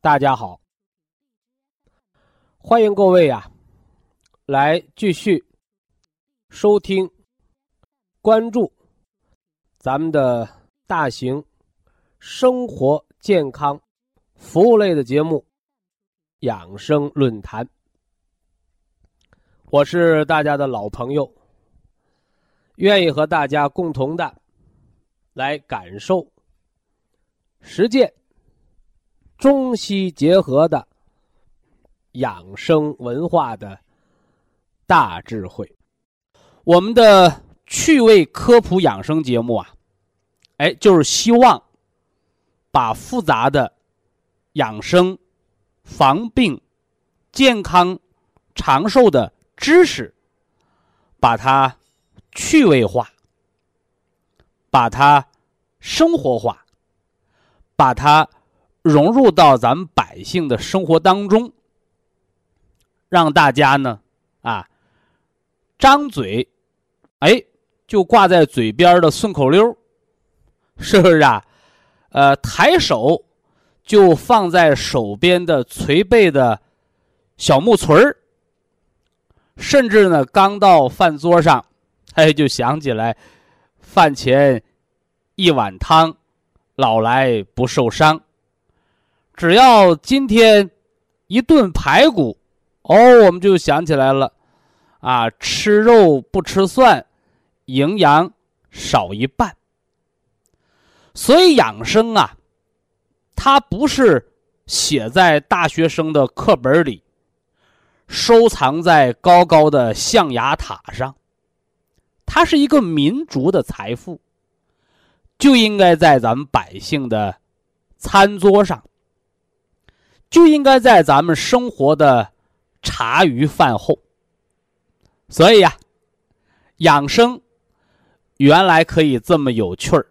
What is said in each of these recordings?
大家好，欢迎各位呀，来继续收听、关注咱们的大型生活健康服务类的节目《养生论坛》。我是大家的老朋友，愿意和大家共同的来感受、实践。中西结合的养生文化的大智慧，我们的趣味科普养生节目啊，哎，就是希望把复杂的养生、防病、健康、长寿的知识，把它趣味化，把它生活化，把它。融入到咱们百姓的生活当中，让大家呢，啊，张嘴，哎，就挂在嘴边的顺口溜，是不是啊？呃，抬手就放在手边的捶背的小木锤儿，甚至呢，刚到饭桌上，哎，就想起来饭前一碗汤，老来不受伤。只要今天一顿排骨，哦，我们就想起来了，啊，吃肉不吃蒜，营养少一半。所以养生啊，它不是写在大学生的课本里，收藏在高高的象牙塔上，它是一个民族的财富，就应该在咱们百姓的餐桌上。就应该在咱们生活的茶余饭后。所以呀，养生原来可以这么有趣儿。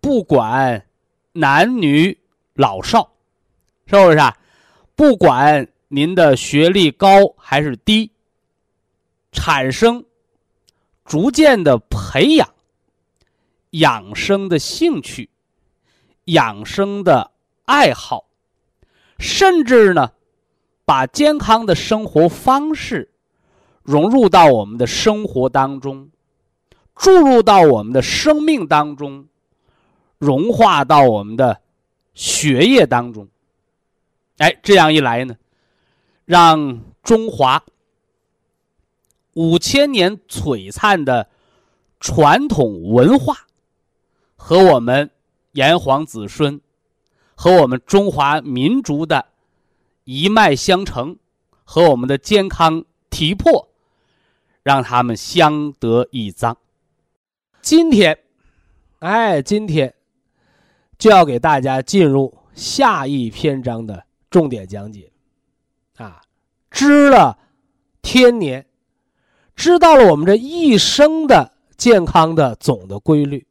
不管男女老少，是不是啊？不管您的学历高还是低，产生逐渐的培养养生的兴趣、养生的爱好。甚至呢，把健康的生活方式融入到我们的生活当中，注入到我们的生命当中，融化到我们的血液当中。哎，这样一来呢，让中华五千年璀璨的传统文化和我们炎黄子孙。和我们中华民族的一脉相承，和我们的健康体魄，让他们相得益彰。今天，哎，今天就要给大家进入下一篇章的重点讲解，啊，知了天年，知道了我们这一生的健康的总的规律，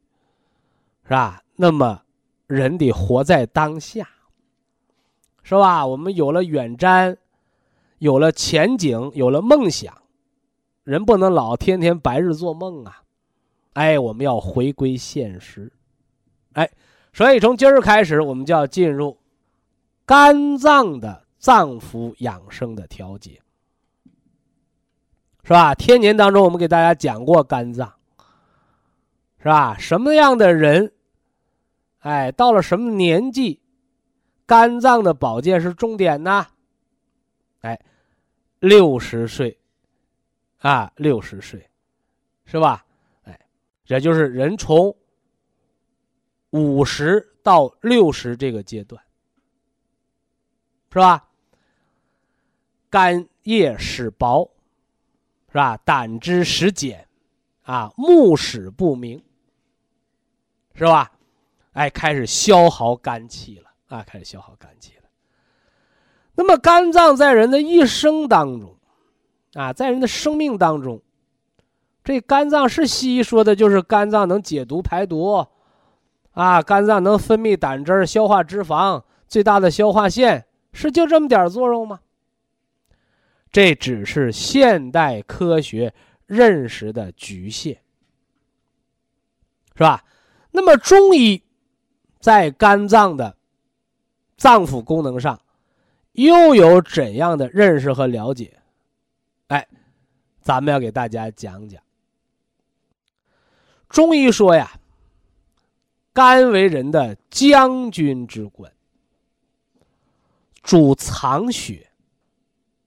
是吧？那么。人得活在当下，是吧？我们有了远瞻，有了前景，有了梦想，人不能老天天白日做梦啊！哎，我们要回归现实。哎，所以从今儿开始，我们就要进入肝脏的脏腑养生的调节，是吧？天年当中，我们给大家讲过肝脏，是吧？什么样的人？哎，到了什么年纪，肝脏的保健是重点呢。哎，六十岁，啊，六十岁，是吧？哎，也就是人从五十到六十这个阶段，是吧？肝叶始薄，是吧？胆汁始减，啊，目始不明，是吧？哎，开始消耗肝气了啊！开始消耗肝气了。那么，肝脏在人的一生当中，啊，在人的生命当中，这肝脏是西医说的，就是肝脏能解毒排毒，啊，肝脏能分泌胆汁消化脂肪，最大的消化腺是就这么点作用吗？这只是现代科学认识的局限，是吧？那么，中医。在肝脏的脏腑功能上，又有怎样的认识和了解？哎，咱们要给大家讲讲。中医说呀，肝为人的将军之官，主藏血，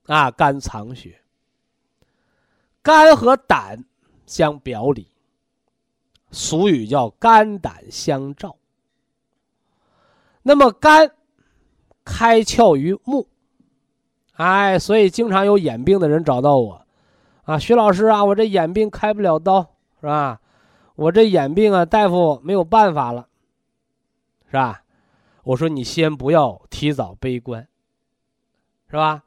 啊，肝藏血。肝和胆相表里，俗语叫肝胆相照。那么肝开窍于目，哎，所以经常有眼病的人找到我，啊，徐老师啊，我这眼病开不了刀，是吧？我这眼病啊，大夫没有办法了，是吧？我说你先不要提早悲观，是吧？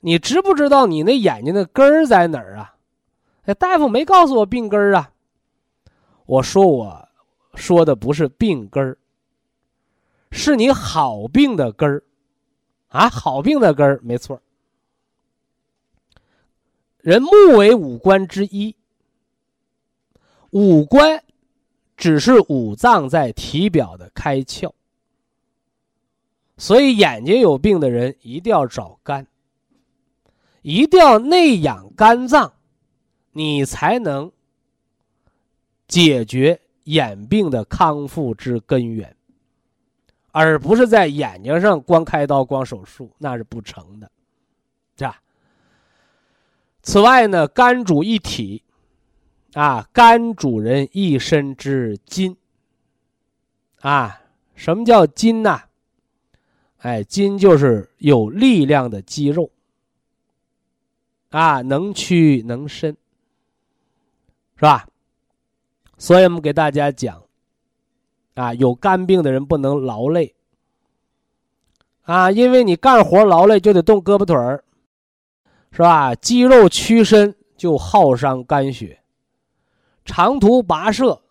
你知不知道你那眼睛的根儿在哪儿啊？哎，大夫没告诉我病根儿啊。我说我说的不是病根儿。是你好病的根儿，啊，好病的根儿，没错。人目为五官之一，五官只是五脏在体表的开窍，所以眼睛有病的人一定要找肝，一定要内养肝脏，你才能解决眼病的康复之根源。而不是在眼睛上光开刀、光手术，那是不成的，是吧？此外呢，肝主一体，啊，肝主人一身之筋，啊，什么叫筋呢？哎，筋就是有力量的肌肉，啊，能屈能伸，是吧？所以我们给大家讲。啊，有肝病的人不能劳累。啊，因为你干活劳累就得动胳膊腿儿，是吧？肌肉屈伸就耗伤肝血，长途跋涉、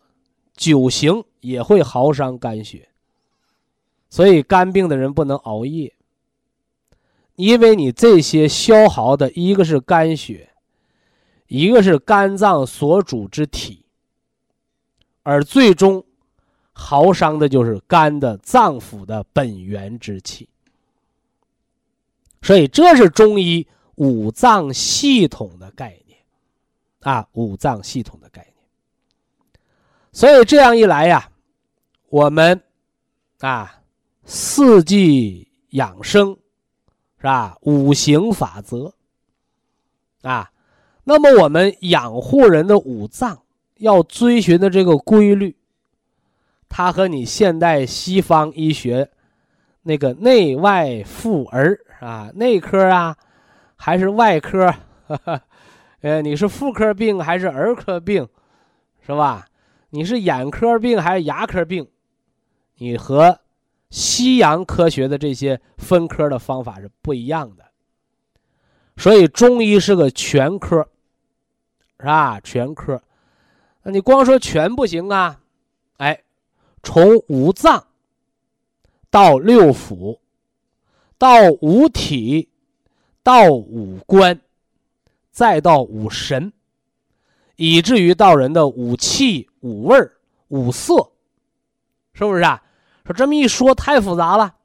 久行也会耗伤肝血。所以肝病的人不能熬夜，因为你这些消耗的一个是肝血，一个是肝脏所主之体，而最终。耗伤的就是肝的脏腑的本源之气，所以这是中医五脏系统的概念，啊，五脏系统的概念。所以这样一来呀，我们啊，四季养生是吧？五行法则啊，那么我们养护人的五脏要遵循的这个规律。它和你现代西方医学那个内外妇儿啊，内科啊，还是外科？呃，你是妇科病还是儿科病，是吧？你是眼科病还是牙科病？你和西洋科学的这些分科的方法是不一样的。所以中医是个全科，是吧？全科，那你光说全不行啊，从五脏到六腑，到五体，到五官，再到五神，以至于到人的五气、五味五色，是不是啊？说这么一说太复杂了，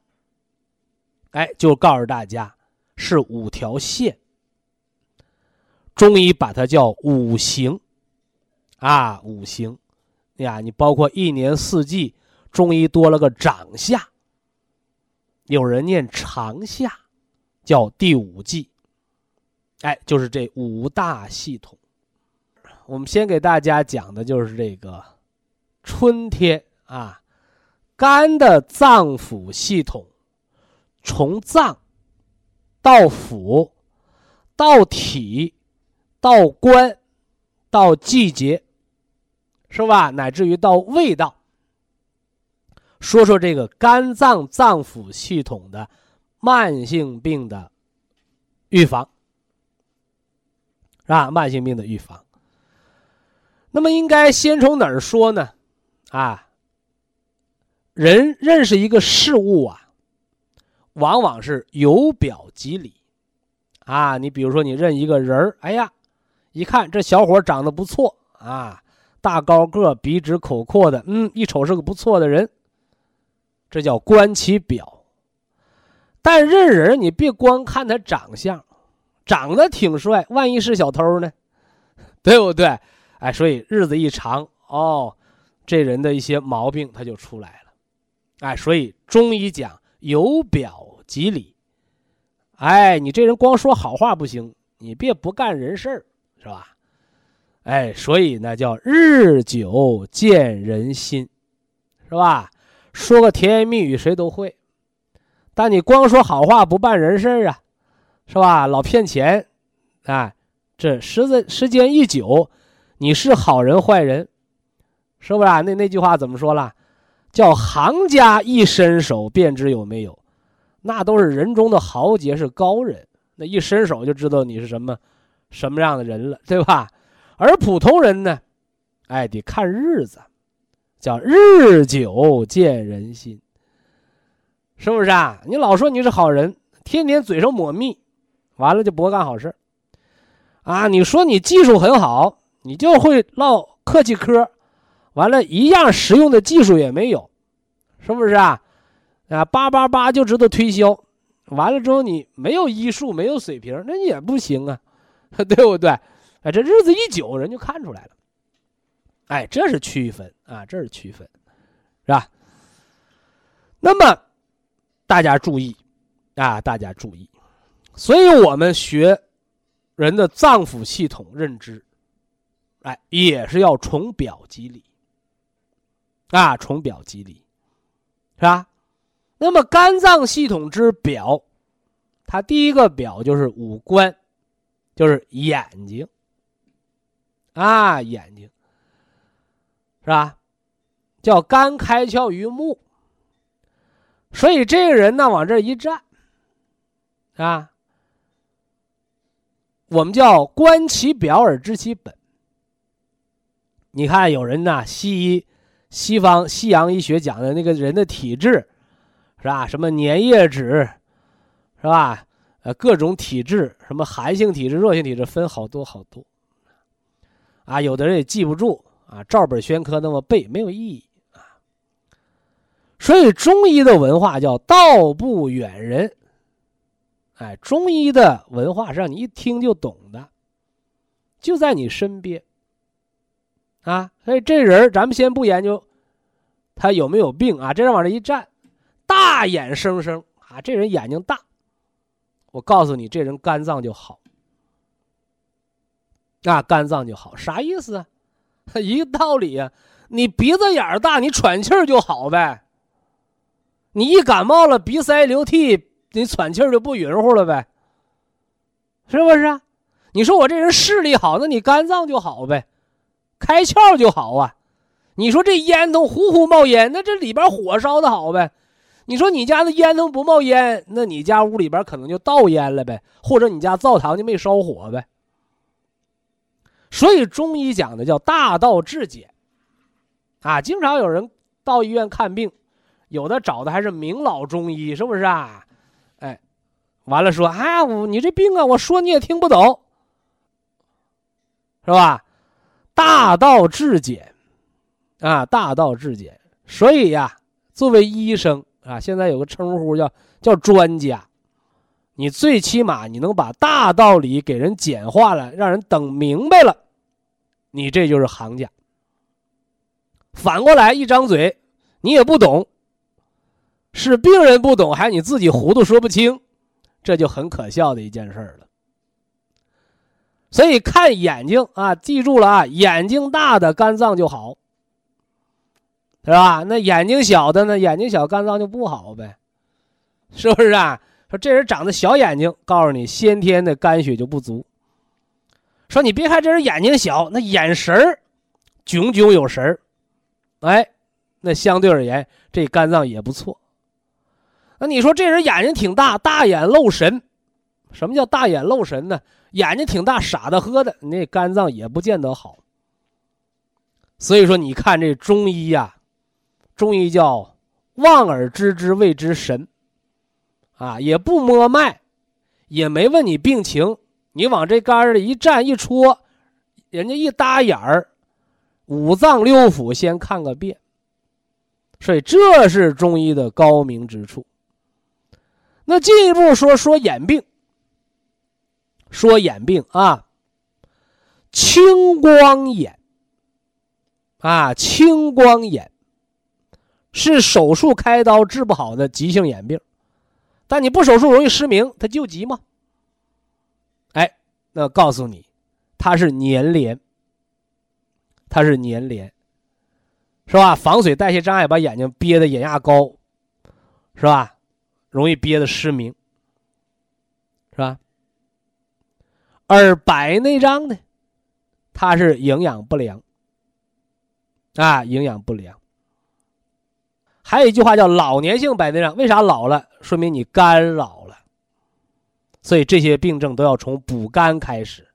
哎，就告诉大家是五条线。中医把它叫五行，啊，五行。呀，你包括一年四季，中医多了个长夏。有人念长夏，叫第五季。哎，就是这五大系统。我们先给大家讲的就是这个春天啊，肝的脏腑系统，从脏到腑到体到官到季节，是吧？乃至于到味道。说说这个肝脏脏腑系统的慢性病的预防，是吧？慢性病的预防。那么应该先从哪儿说呢？啊，人认识一个事物啊，往往是由表及里。啊，你比如说你认一个人儿，哎呀，一看这小伙长得不错啊，大高个，鼻直口阔的，嗯，一瞅是个不错的人。这叫观其表，但认人你别光看他长相，长得挺帅，万一是小偷呢？对不对？哎，所以日子一长，哦，这人的一些毛病他就出来了。哎，所以中医讲由表及里。哎，你这人光说好话不行，你别不干人事儿，是吧？哎，所以呢叫日久见人心，是吧？说个甜言蜜语谁都会，但你光说好话不办人事啊，是吧？老骗钱，啊，这时间时间一久，你是好人坏人，是不是啊？那那句话怎么说了？叫行家一伸手便知有没有，那都是人中的豪杰，是高人，那一伸手就知道你是什么什么样的人了，对吧？而普通人呢，哎，得看日子。叫日久见人心，是不是啊？你老说你是好人，天天嘴上抹蜜，完了就不会干好事啊！你说你技术很好，你就会唠客气嗑，完了，一样实用的技术也没有，是不是啊？啊，叭叭叭就知道推销，完了之后你没有医术，没有水平，那也不行啊，对不对？哎，这日子一久，人就看出来了。哎，这是区分啊，这是区分，是吧？那么大家注意啊，大家注意，所以我们学人的脏腑系统认知，哎，也是要从表及里啊，从表及里，是吧？那么肝脏系统之表，它第一个表就是五官，就是眼睛啊，眼睛。是吧？叫肝开窍于目，所以这个人呢，往这一站，啊，我们叫观其表而知其本。你看，有人呢，西医、西方、西洋医学讲的那个人的体质，是吧？什么粘液质，是吧？呃，各种体质，什么寒性体质、热性体质，分好多好多。啊，有的人也记不住。啊，照本宣科那么背没有意义啊。所以中医的文化叫道不远人。哎，中医的文化是让你一听就懂的，就在你身边。啊，所以这人咱们先不研究他有没有病啊，这人往这一站，大眼生生啊，这人眼睛大，我告诉你，这人肝脏就好。啊，肝脏就好，啥意思啊？一个道理呀，你鼻子眼儿大，你喘气儿就好呗。你一感冒了，鼻塞流涕，你喘气儿就不匀乎了呗，是不是啊？你说我这人视力好，那你肝脏就好呗，开窍就好啊。你说这烟囱呼呼冒烟，那这里边火烧的好呗。你说你家那烟囱不冒烟，那你家屋里边可能就倒烟了呗，或者你家灶堂就没烧火呗。所以中医讲的叫大道至简，啊，经常有人到医院看病，有的找的还是名老中医，是不是啊？哎，完了说啊，你这病啊，我说你也听不懂，是吧？大道至简，啊，大道至简。所以呀，作为医生啊，现在有个称呼叫叫专家，你最起码你能把大道理给人简化了，让人等明白了，你这就是行家。反过来一张嘴，你也不懂，是病人不懂，还是你自己糊涂说不清，这就很可笑的一件事了。所以看眼睛啊，记住了啊，眼睛大的肝脏就好，是吧？那眼睛小的呢，眼睛小肝脏就不好呗，是不是啊？说这人长得小眼睛，告诉你先天的肝血就不足。说你别看这人眼睛小，那眼神儿炯炯有神，哎，那相对而言这肝脏也不错。那你说这人眼睛挺大，大眼漏神，什么叫大眼漏神呢？眼睛挺大，傻的喝的，那肝脏也不见得好。所以说，你看这中医呀，中医叫望而知之谓之神，啊，也不摸脉，也没问你病情，你往这杆上一站一戳，人家一搭眼儿，五脏六腑先看个遍。所以这是中医的高明之处。那进一步说说眼病，说眼病啊，青光眼啊，青光眼是手术开刀治不好的急性眼病，但你不手术容易失明，它救急吗？哎，那告诉你，它是粘连，它是粘连，是吧？防水代谢障碍把眼睛憋的眼压高，是吧？容易憋的失明，是吧？而白内障呢，它是营养不良，啊，营养不良。还有一句话叫老年性白内障，为啥老了？说明你肝老了。所以这些病症都要从补肝开始，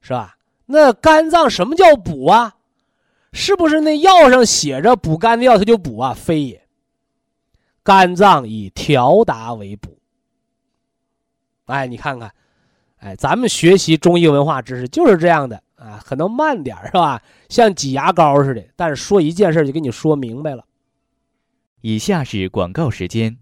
是吧？那肝脏什么叫补啊？是不是那药上写着补肝的药它就补啊？非也。肝脏以调达为补，哎，你看看，哎，咱们学习中医文化知识就是这样的啊，可能慢点是吧？像挤牙膏似的，但是说一件事就给你说明白了。以下是广告时间。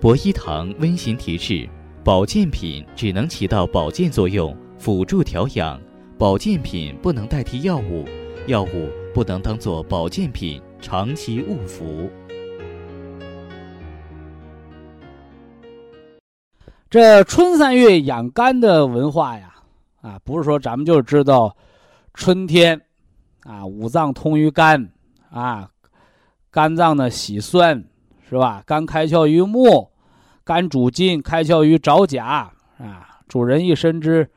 博一堂温馨提示：保健品只能起到保健作用，辅助调养；保健品不能代替药物，药物不能当做保健品。长期误服。这春三月养肝的文化呀，啊，不是说咱们就知道春天啊，五脏通于肝啊，肝脏呢喜酸是吧？肝开窍于目，肝主筋，开窍于爪甲啊，主人一身之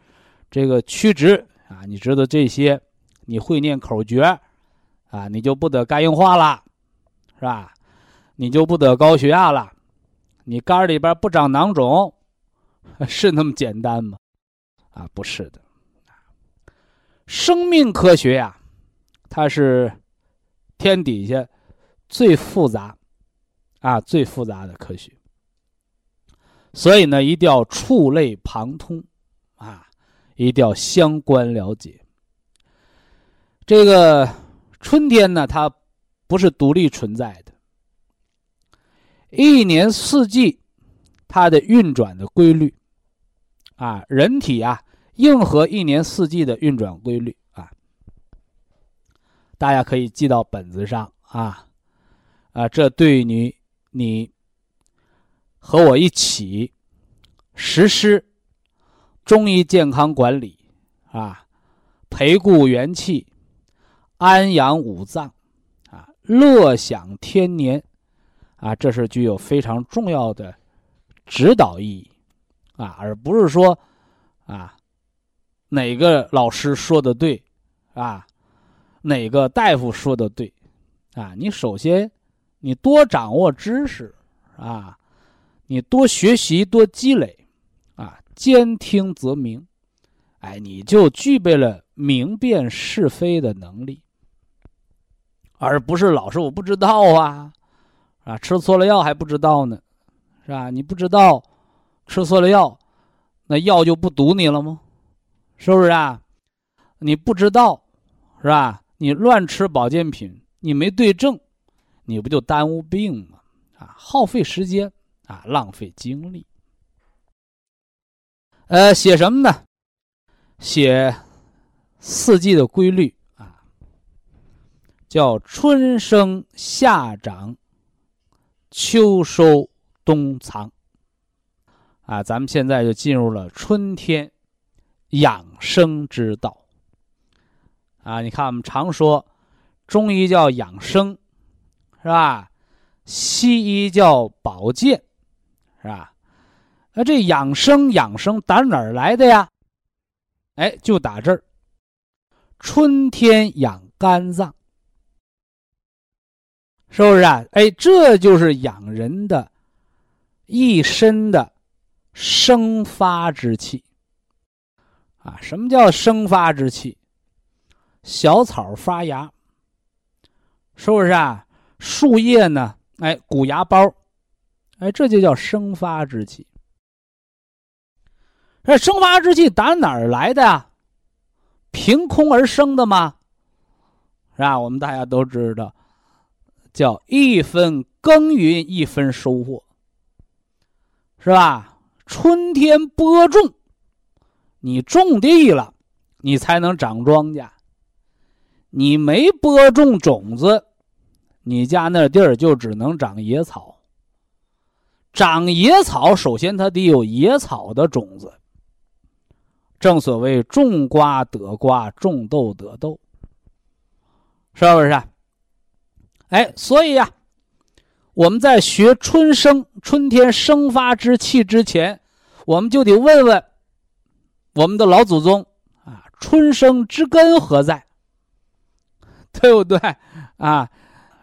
这个曲直啊，你知道这些，你会念口诀。啊，你就不得肝硬化了，是吧？你就不得高血压了，你肝里边不长囊肿，是那么简单吗？啊，不是的。生命科学呀，它是天底下最复杂啊，最复杂的科学。所以呢，一定要触类旁通啊，一定要相关了解这个。春天呢，它不是独立存在的，一年四季它的运转的规律啊，人体啊应和一年四季的运转规律啊，大家可以记到本子上啊啊，这对于你和我一起实施中医健康管理啊，培固元气。安养五脏，啊，乐享天年，啊，这是具有非常重要的指导意义，啊，而不是说，啊，哪个老师说的对，啊，哪个大夫说的对，啊，你首先你多掌握知识，啊，你多学习多积累，啊，兼听则明，哎，你就具备了明辨是非的能力。而不是老师我不知道啊，啊，吃错了药还不知道呢，是吧？你不知道吃错了药，那药就不毒你了吗？是不是啊？你不知道，是吧？你乱吃保健品，你没对症，你不就耽误病吗？啊，耗费时间啊，浪费精力。呃，写什么呢？写四季的规律啊。叫春生夏长，秋收冬藏。啊，咱们现在就进入了春天养生之道。啊，你看我们常说，中医叫养生，是吧？西医叫保健，是吧？那这养生养生打哪儿来的呀？哎，就打这儿。春天养肝脏，是不是啊？哎，这就是养人的一身的生发之气啊！什么叫生发之气？小草发芽，是不是啊？树叶呢？哎，鼓芽苞，哎，这就叫生发之气。这生发之气打哪儿来的呀？凭空而生的吗？是吧？我们大家都知道，叫一分耕耘一分收获，是吧？春天播种，你种地了，你才能长庄稼。你没播种种子，你家那地儿就只能长野草。长野草，首先它得有野草的种子。正所谓种瓜得瓜，种豆得豆，是不是？哎，所以呀，我们在学春生、春天生发之气之前，我们就得问问我们的老祖宗啊：春生之根何在？对不对？啊，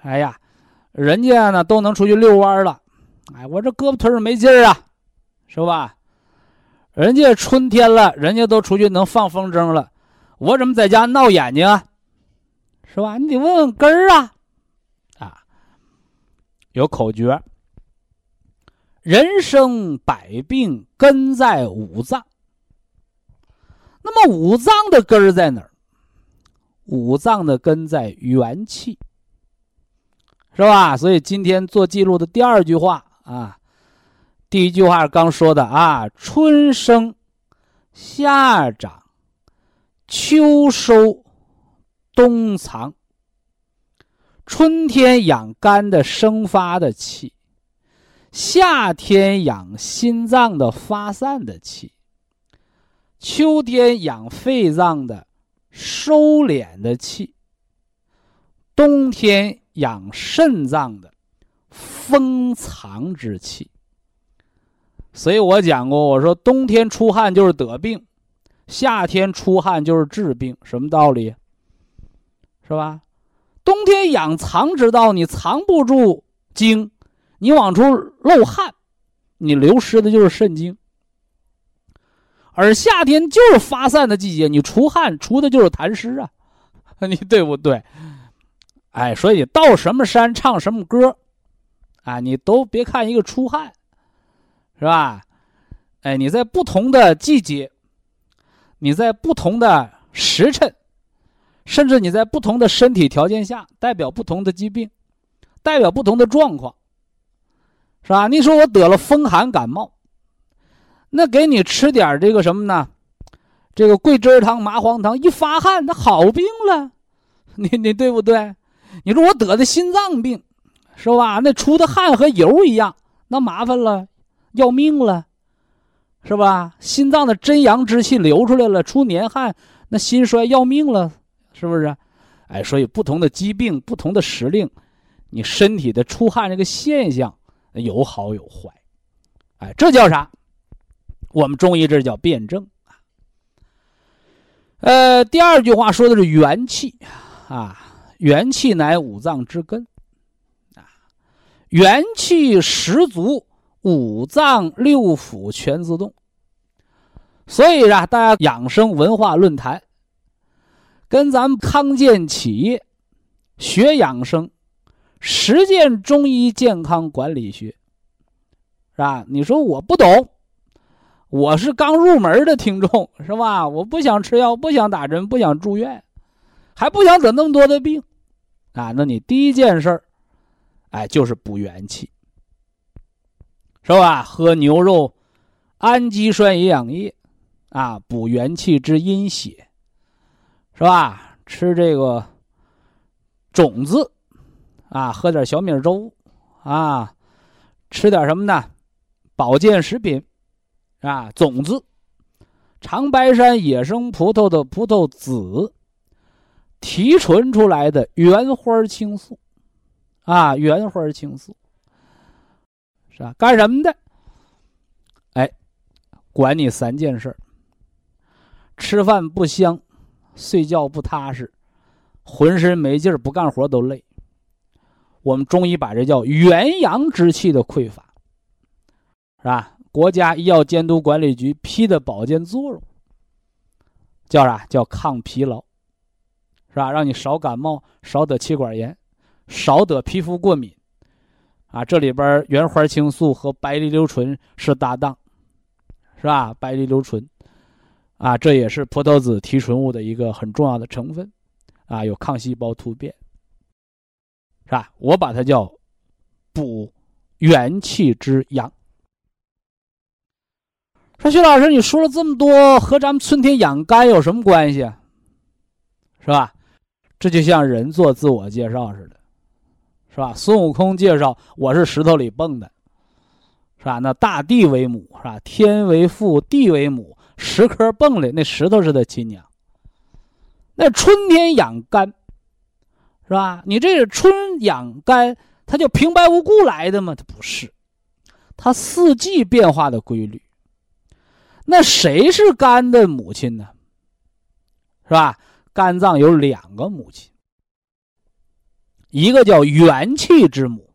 哎呀，人家呢都能出去遛弯了，哎，我这胳膊腿儿没劲儿啊，是吧？人家春天了，人家都出去能放风筝了，我怎么在家闹眼睛啊？是吧？你得问问根儿啊！啊，有口诀：人生百病根在五脏。那么五脏的根儿在哪儿？五脏的根在元气，是吧？所以今天做记录的第二句话啊。第一句话刚说的啊，春生，夏长，秋收，冬藏。春天养肝的生发的气，夏天养心脏的发散的气，秋天养肺脏的收敛的气，冬天养肾脏的封藏之气。所以我讲过，我说冬天出汗就是得病，夏天出汗就是治病，什么道理？是吧？冬天养藏之道，你藏不住精，你往出漏汗，你流失的就是肾精。而夏天就是发散的季节，你出汗出的就是痰湿啊，你对不对？哎，所以到什么山唱什么歌，啊，你都别看一个出汗。是吧？哎，你在不同的季节，你在不同的时辰，甚至你在不同的身体条件下，代表不同的疾病，代表不同的状况，是吧？你说我得了风寒感冒，那给你吃点这个什么呢？这个桂枝汤、麻黄汤，一发汗，那好病了，你你对不对？你说我得的心脏病，是吧？那出的汗和油一样，那麻烦了。要命了，是吧？心脏的真阳之气流出来了，出年汗，那心衰要命了，是不是？哎，所以不同的疾病、不同的时令，你身体的出汗这个现象有好有坏，哎，这叫啥？我们中医这叫辩证啊。呃，第二句话说的是元气啊，元气乃五脏之根啊，元气十足。五脏六腑全自动，所以啊，大家养生文化论坛，跟咱们康健企业学养生，实践中医健康管理学，是吧？你说我不懂，我是刚入门的听众，是吧？我不想吃药，不想打针，不想住院，还不想得那么多的病，啊，那你第一件事儿，哎，就是补元气。是吧？喝牛肉，氨基酸营养液，啊，补元气之阴血，是吧？吃这个种子，啊，喝点小米粥，啊，吃点什么呢？保健食品，啊，种子，长白山野生葡萄的葡萄籽提纯出来的原花青素，啊，原花青素，是吧？干什么的？哎，管你三件事吃饭不香，睡觉不踏实。浑身没劲儿，不干活都累。我们中医把这叫元阳之气的匮乏，是吧？国家医药监督管理局批的保健作用叫啥？叫抗疲劳，是吧？让你少感冒，少得气管炎，少得皮肤过敏。啊，这里边原花青素和白藜芦醇是搭档，是吧？白藜芦醇，啊，这也是葡萄籽提纯物的一个很重要的成分。啊，有抗细胞突变，是吧？我把它叫补元气之阳。说徐老师，你说了这么多，和咱们春天养肝有什么关系？是吧？这就像人做自我介绍似的，是吧？孙悟空介绍我是石头里蹦的，是吧？那大地为母，是吧？天为父，地为母，石颗蹦的那石头是他亲娘。那春天养肝，是吧？你这个春养肝，它就平白无故来的吗？它不是，它四季变化的规律。那谁是肝的母亲呢？是吧？肝脏有两个母亲，一个叫元气之母，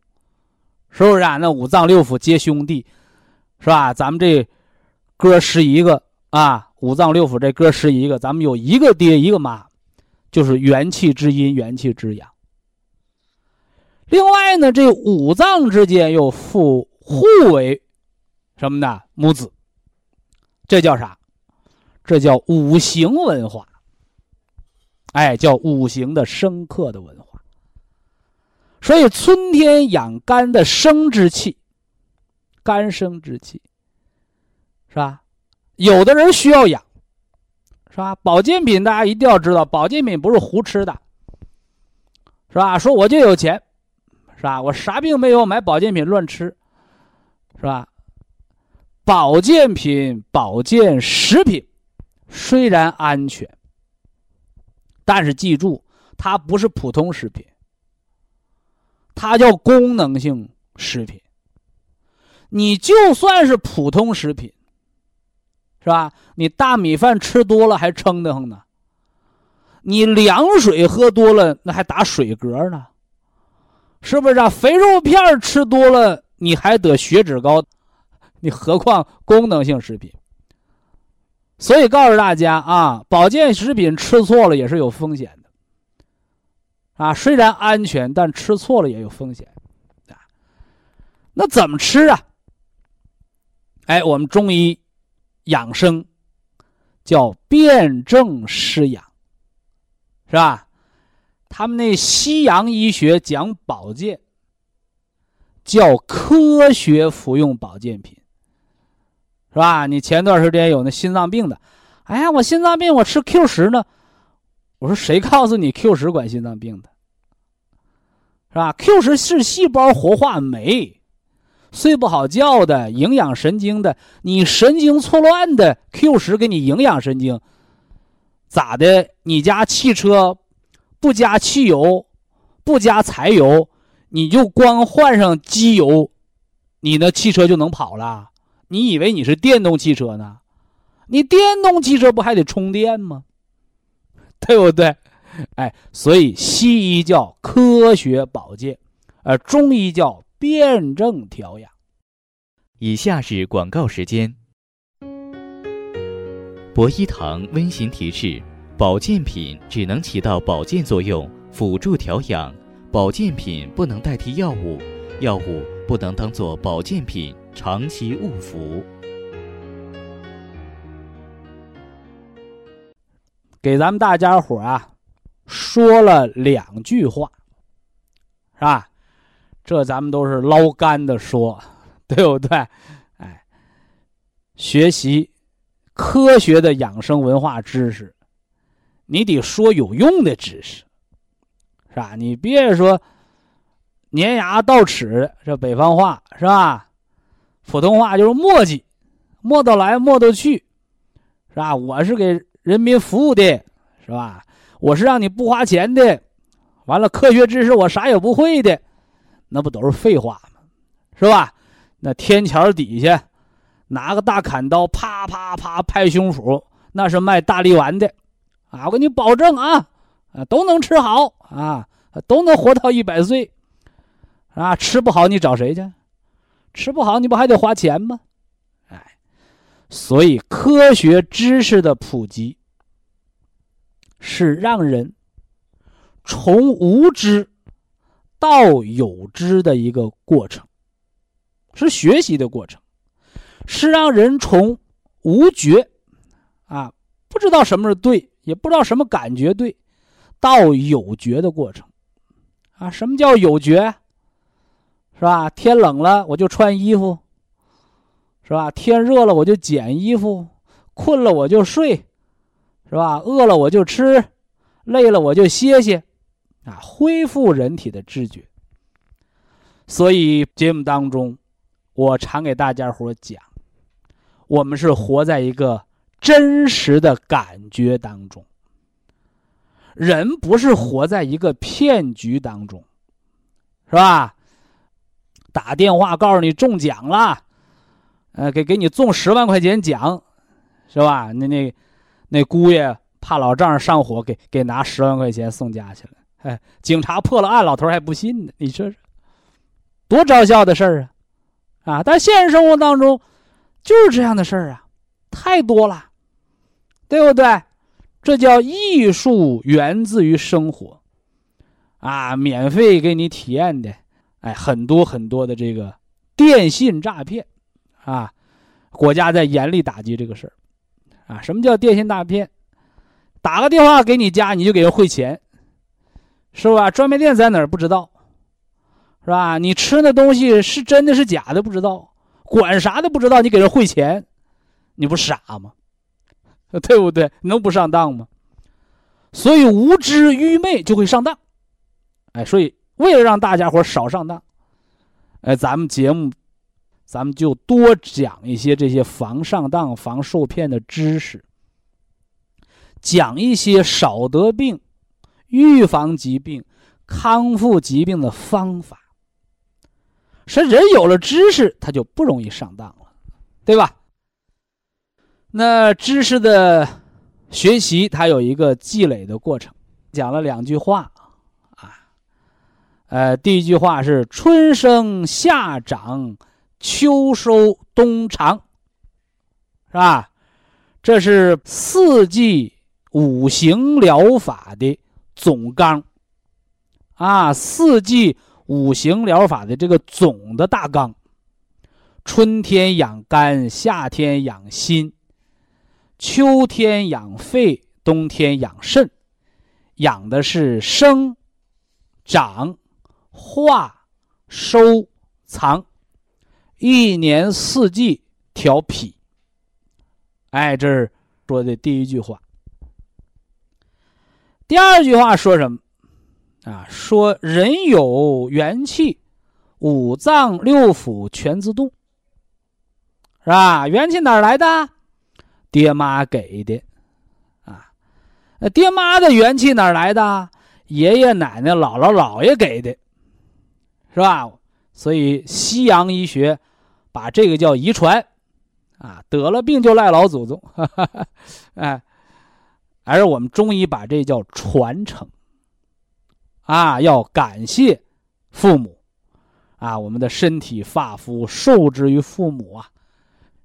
是不是啊？那五脏六腑皆兄弟，是吧？咱们这哥十一个啊，五脏六腑这哥十一个，咱们有一个爹一个妈。就是元气之阴，元气之阳。另外呢，这五脏之间又互互为什么呢？母子。这叫啥？这叫五行文化。哎，叫五行的生克的文化。所以春天养肝的生之气，肝生之气，是吧？有的人需要养。是吧？保健品大家一定要知道，保健品不是胡吃的，是吧？说我就有钱，是吧？我啥病没有，买保健品乱吃，是吧？保健品、保健食品虽然安全，但是记住，它不是普通食品，它叫功能性食品。你就算是普通食品。是吧？你大米饭吃多了还撑得慌呢，你凉水喝多了那还打水嗝呢，是不是啊？肥肉片吃多了你还得血脂高，你何况功能性食品？所以告诉大家啊，保健食品吃错了也是有风险的，啊，虽然安全，但吃错了也有风险，啊，那怎么吃啊？哎，我们中医。养生叫辨证施养，是吧？他们那西洋医学讲保健，叫科学服用保健品，是吧？你前段时间有那心脏病的，哎呀，我心脏病，我吃 Q 十呢。我说谁告诉你 Q 十管心脏病的？是吧？Q 十是细胞活化酶。睡不好觉的，营养神经的，你神经错乱的，Q 十给你营养神经，咋的？你家汽车不加汽油，不加柴油，你就光换上机油，你的汽车就能跑了？你以为你是电动汽车呢？你电动汽车不还得充电吗？对不对？哎，所以西医叫科学保健，而中医叫。辩证调养。以下是广告时间。博一堂温馨提示：保健品只能起到保健作用，辅助调养；保健品不能代替药物，药物不能当做保健品长期误服。给咱们大家伙啊，说了两句话，是吧？这咱们都是捞干的说，对不对？哎，学习科学的养生文化知识，你得说有用的知识，是吧？你别说粘牙倒齿，这北方话是吧？普通话就是磨叽，磨叨来磨叨去，是吧？我是给人民服务的，是吧？我是让你不花钱的，完了科学知识我啥也不会的，那不都是废话吗？是吧？那天桥底下拿个大砍刀，啪啪啪拍胸脯，那是卖大力丸的，啊！我给你保证啊，啊都能吃好啊，都能活到一百岁，啊！吃不好你找谁去？吃不好你不还得花钱吗？哎，所以科学知识的普及是让人从无知到有知的一个过程。是学习的过程，是让人从无觉，啊，不知道什么是对，也不知道什么感觉对，到有觉的过程，啊，什么叫有觉？是吧？天冷了我就穿衣服，是吧？天热了我就减衣服，困了我就睡，是吧？饿了我就吃，累了我就歇歇，啊，恢复人体的知觉。所以节目当中。我常给大家伙讲，我们是活在一个真实的感觉当中，人不是活在一个骗局当中，是吧？打电话告诉你中奖了，呃，给给你中十万块钱奖，是吧？那那那姑爷怕老丈人上火，给给拿十万块钱送家去了。哎，警察破了案，老头还不信呢。你说说，多招笑的事儿啊！啊，但现实生活当中，就是这样的事儿啊，太多了，对不对？这叫艺术源自于生活，啊，免费给你体验的，哎，很多很多的这个电信诈骗，啊，国家在严厉打击这个事儿，啊，什么叫电信诈骗？打个电话给你家，你就给人汇钱，是吧？专卖店在哪儿不知道？是吧？你吃那东西是真的是假的不知道，管啥都不知道，你给人汇钱，你不傻吗？对不对？能不上当吗？所以无知愚昧就会上当。哎，所以为了让大家伙少上当，哎，咱们节目，咱们就多讲一些这些防上当、防受骗的知识，讲一些少得病、预防疾病、康复疾病的方法。说人有了知识，他就不容易上当了，对吧？那知识的学习，它有一个积累的过程。讲了两句话，呃，第一句话是“春生夏长，秋收冬藏”，是吧？这是四季五行疗法的总纲。啊，四季。五行疗法的这个总的大纲：春天养肝，夏天养心，秋天养肺，冬天养肾，养的是生、长、化、收、藏，一年四季调脾。哎，这是说的第一句话。第二句话说什么？啊，说人有元气，五脏六腑全自动，是吧？元气哪来的？爹妈给的，啊，那爹妈的元气哪来的？爷爷奶奶、姥姥姥爷给的，是吧？所以西洋医学把这个叫遗传，啊，得了病就赖老祖宗，哈 哈哎，而我们中医把这叫传承。啊，要感谢父母，啊，我们的身体发肤受之于父母啊，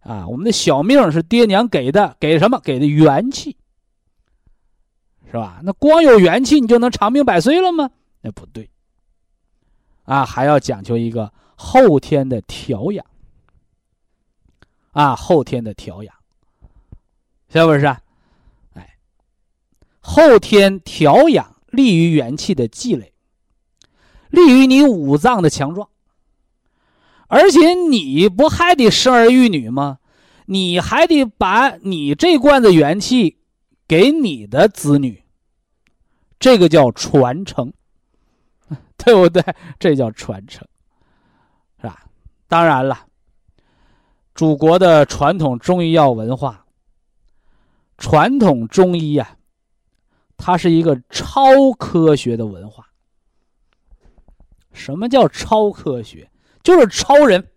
啊，我们的小命是爹娘给的，给什么？给的元气，是吧？那光有元气你就能长命百岁了吗？那不对，啊，还要讲究一个后天的调养，啊，后天的调养，是不是？哎，后天调养。利于元气的积累，利于你五脏的强壮。而且你不还得生儿育女吗？你还得把你这罐子元气给你的子女，这个叫传承。对不对？这叫传承，是吧？当然了，祖国的传统中医药文化，传统中医呀，它是一个超科学的文化。什么叫超科学？就是超人。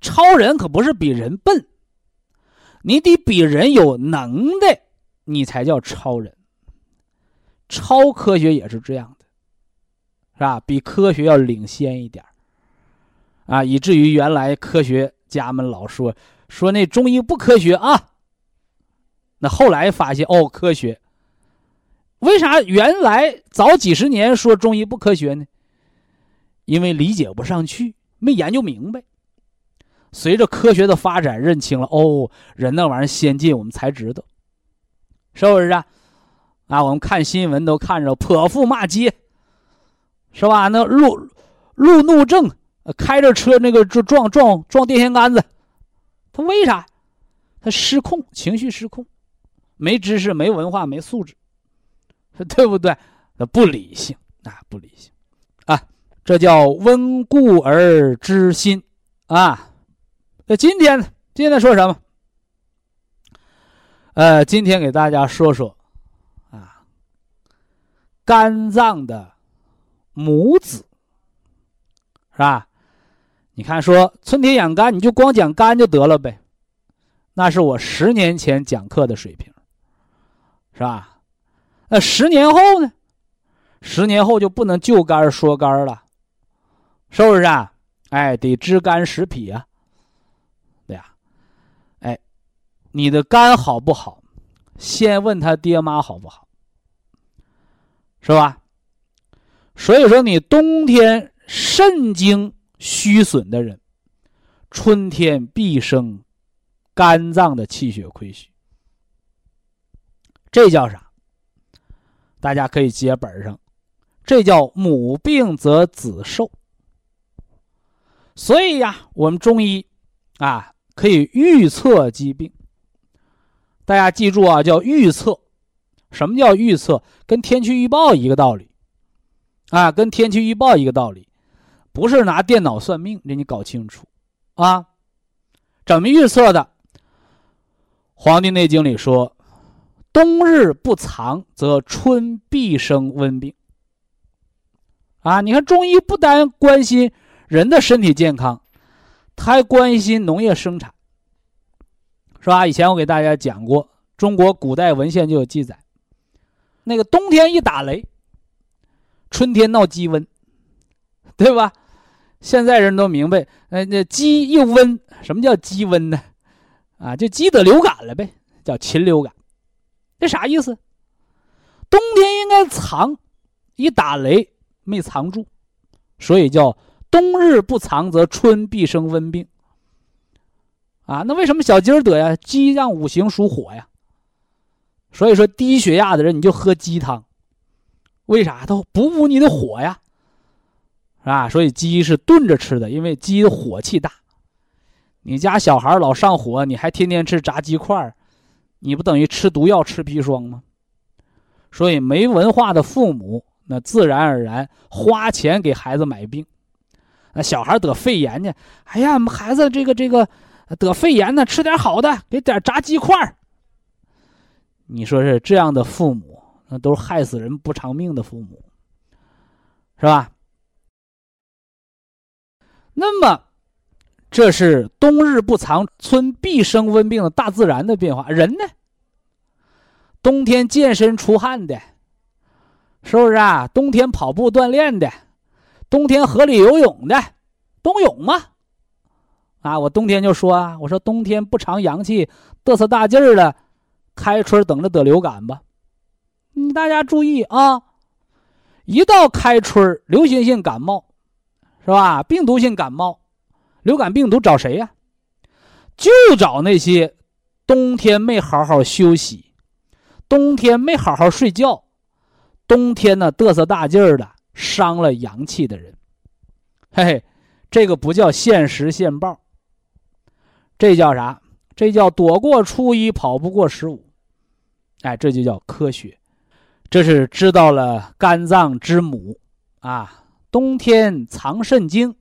超人可不是比人笨，你得比人有能耐，你才叫超人。超科学也是这样，是吧？比科学要领先一点啊，以至于原来科学家们老说说那中医不科学啊。那后来发现哦，科学。为啥原来早几十年说中医不科学呢？因为理解不上去，没研究明白。随着科学的发展，认清了哦，人那玩意儿先进，我们才知道，是不是啊？啊，我们看新闻都看着泼妇骂街，是吧？那路路怒症，开着车那个撞撞撞撞电线杆子，他为啥？他失控，情绪失控，没知识，没文化，没素质，对不对？不理性啊，不理性啊，这叫温故而知新啊。那今天呢？今天说什么？呃，今天给大家说说，啊，肝脏的母子，是吧？你看，说春天养肝，你就光讲肝就得了呗，那是我十年前讲课的水平，是吧？那十年后呢？十年后就不能就肝说肝了，是不是啊？哎，得知肝识脾啊。对呀，哎你的肝好不好？先问他爹妈好不好，是吧？所以说，你冬天肾精虚损的人，春天必生肝脏的气血亏虚。这叫啥？大家可以接本上，这叫母病则子受。所以呀，我们中医啊，可以预测疾病。大家记住啊，叫预测。什么叫预测？跟天气预报一个道理，啊，跟天气预报一个道理，不是拿电脑算命，这你搞清楚啊。怎么预测的？《黄帝内经》里说：“冬日不藏，则春必生温病。”啊，你看中医不单关心人的身体健康，他还关心农业生产。是吧？以前我给大家讲过，中国古代文献就有记载，那个冬天一打雷，春天闹鸡瘟，对吧？现在人都明白，呃，那鸡又瘟，什么叫鸡瘟呢？啊，就鸡得流感了呗，叫禽流感。这啥意思？冬天应该藏，一打雷没藏住，所以叫冬日不藏，则春必生温病。啊，那为什么小鸡儿得呀？鸡让五行属火呀，所以说低血压的人你就喝鸡汤，为啥？都补补你的火呀，啊，所以鸡是炖着吃的，因为鸡的火气大。你家小孩老上火，你还天天吃炸鸡块儿你不等于吃毒药吃砒霜吗？所以没文化的父母，那自然而然花钱给孩子买病。那小孩得肺炎呢，哎呀，孩子这个这个。得肺炎呢，吃点好的，给点炸鸡块儿你说是这样的父母，那都是害死人不偿命的父母，是吧？那么，这是冬日不藏，春必生温病的大自然的变化。人呢，冬天健身出汗的，是不是啊？冬天跑步锻炼的，冬天河里游泳的，冬泳吗？啊，我冬天就说啊，我说冬天不藏阳气，嘚瑟大劲儿的，开春等着得流感吧。你大家注意啊，一到开春流行性感冒，是吧？病毒性感冒，流感病毒找谁呀？就找那些冬天没好好休息，冬天没好好睡觉，冬天呢嘚瑟大劲儿的，伤了阳气的人。嘿嘿，这个不叫现实现报。这叫啥？这叫躲过初一，跑不过十五。哎，这就叫科学。这是知道了肝脏之母啊，冬天藏肾精，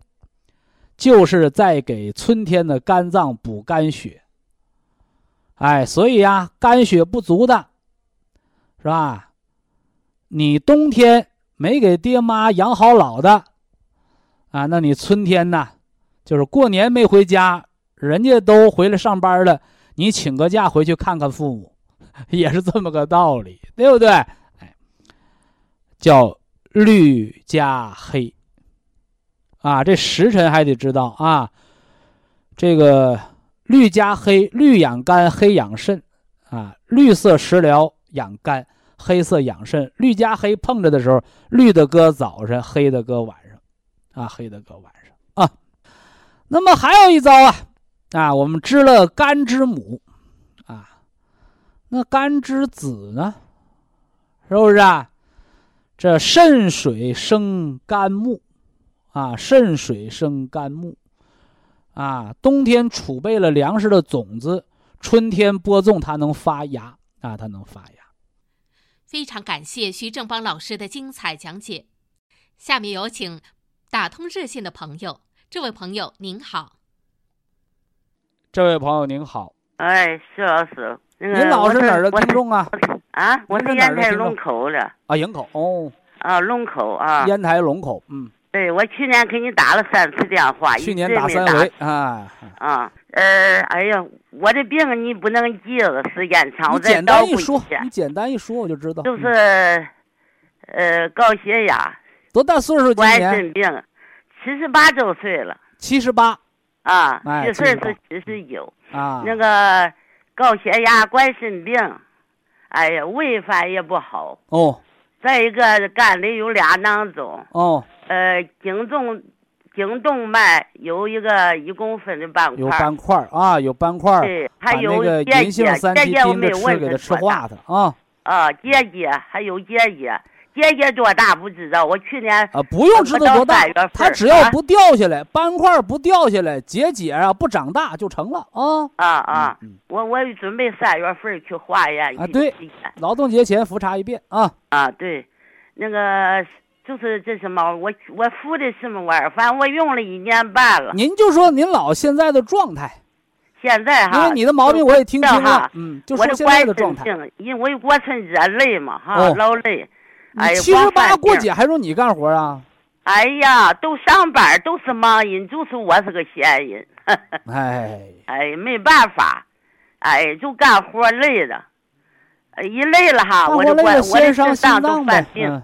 就是在给春天的肝脏补肝血。哎，所以呀，肝血不足的，是吧？你冬天没给爹妈养好老的，啊，那你春天呢，就是过年没回家，人家都回来上班了，你请个假回去看看父母，也是这么个道理，对不对？叫绿加黑，啊，这时辰还得知道啊，这个绿加黑，绿养肝，黑养肾，啊，绿色食疗养肝。黑色养肾，绿加黑碰着的时候，绿的搁早晨，黑的搁晚上，啊，黑的搁晚上啊。那么还有一招啊，啊，我们知了肝之母，啊，那肝之子呢？是不是啊？这肾水生肝木，啊，肾水生肝木，啊，冬天储备了粮食的种子，春天播种它能发芽，啊，它能发芽。非常感谢徐正邦老师的精彩讲解。下面有请打通热线的朋友。这位朋友您好。这位朋友您好。哎，徐老师，那个您老是哪儿的听众啊？啊，我是烟台龙口的。啊，营口哦。啊，龙口啊。烟台龙口，嗯。对，我去年给你打了三次电话，去年打三回啊。啊，呃，哎呀。我的病你不能记了，时间长，我再简单一说，你简单一说我就知道。就是，呃，高血压，多大岁数？冠心病，七十八周岁了。七十八。啊，七岁是七十九。啊。那个高血压、冠心病，哎呀，胃反也不好。哦。再一个，肝里有俩囊肿。哦。呃，颈动。颈动脉有一个一公分的斑块，有斑块啊，有斑块。对，还有结节，结节我没问给他吃化它啊。啊，结节还有结节，结节多大不知道。我去年啊，不用知道多大，它只要不掉下来，斑块不掉下来，结节啊不长大就成了啊。啊啊，我我准备三月份去化验。啊，对，劳动节前复查一遍啊。啊，对，那个。就是这什么，我我敷的什么玩意儿？反正我用了一年半了。您就说您老现在的状态，现在哈，因为你的毛病我也听清了，嗯，就说现在的状态。因为过春节累嘛，哈，老累。哎呀，七十八过节还用你干活啊？哎呀，都上班都是忙人，就是我是个闲人。哎，哎，没办法，哎，就干活累的，一累了哈，我就我我心脏就犯病。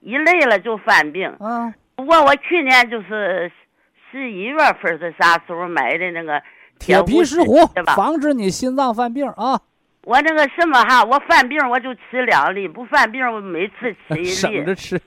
一累了就犯病。嗯。不过我去年就是十一月份是啥时候买的那个铁皮石斛？防止你心脏犯病啊。我那个什么哈，我犯病我就吃两粒，不犯病我每次吃 一粒。省着吃。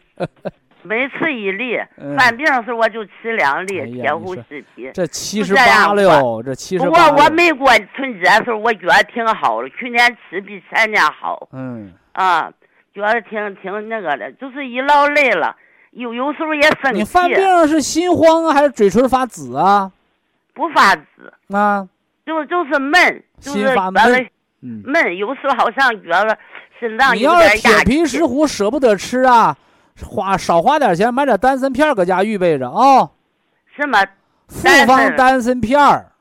每次一粒，犯病时候我就吃两粒铁斛石皮。这七十八了哟，这七十八。不过我没过春节时候，我觉得挺好的。去年吃比前年好。嗯。啊。觉得挺挺那个的，就是一劳累了，有有时候也生气。你犯病是心慌啊，还是嘴唇发紫啊？不发紫啊，就就是闷，就是觉得闷。有时候好像觉得心脏有点压。你要是铁皮石斛舍不得吃啊，花少花点钱买点丹参片搁家预备着啊。什么？复方丹参片儿。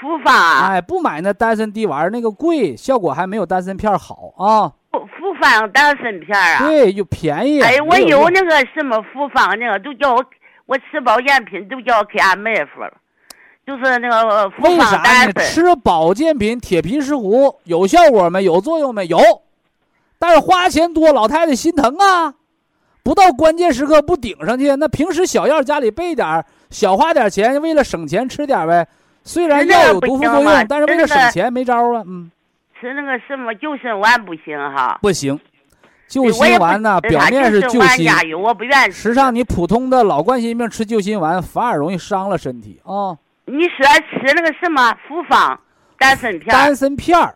复方。哎，不买那丹参滴丸那个贵，效果还没有丹参片好啊。复方丹参片啊，对，又便宜。哎，我有那个什么复方那个，都叫我我吃保健品都叫我给俺妹夫了，就是那个复方丹参。吃保健品铁皮石斛有效果没？有作用没？有，但是花钱多，老太太心疼啊，不到关键时刻不顶上去。那平时小药家里备点小花点钱，为了省钱吃点呗。虽然药有毒副作用，但是为了省钱没招啊，嗯。吃那个什么救心丸不行哈，不行，救心丸呢，表面是救心，我不愿意。实际上，你普通的老冠心病吃救心丸，反而容易伤了身体啊。你说吃那个什么复方丹参片？丹参片儿，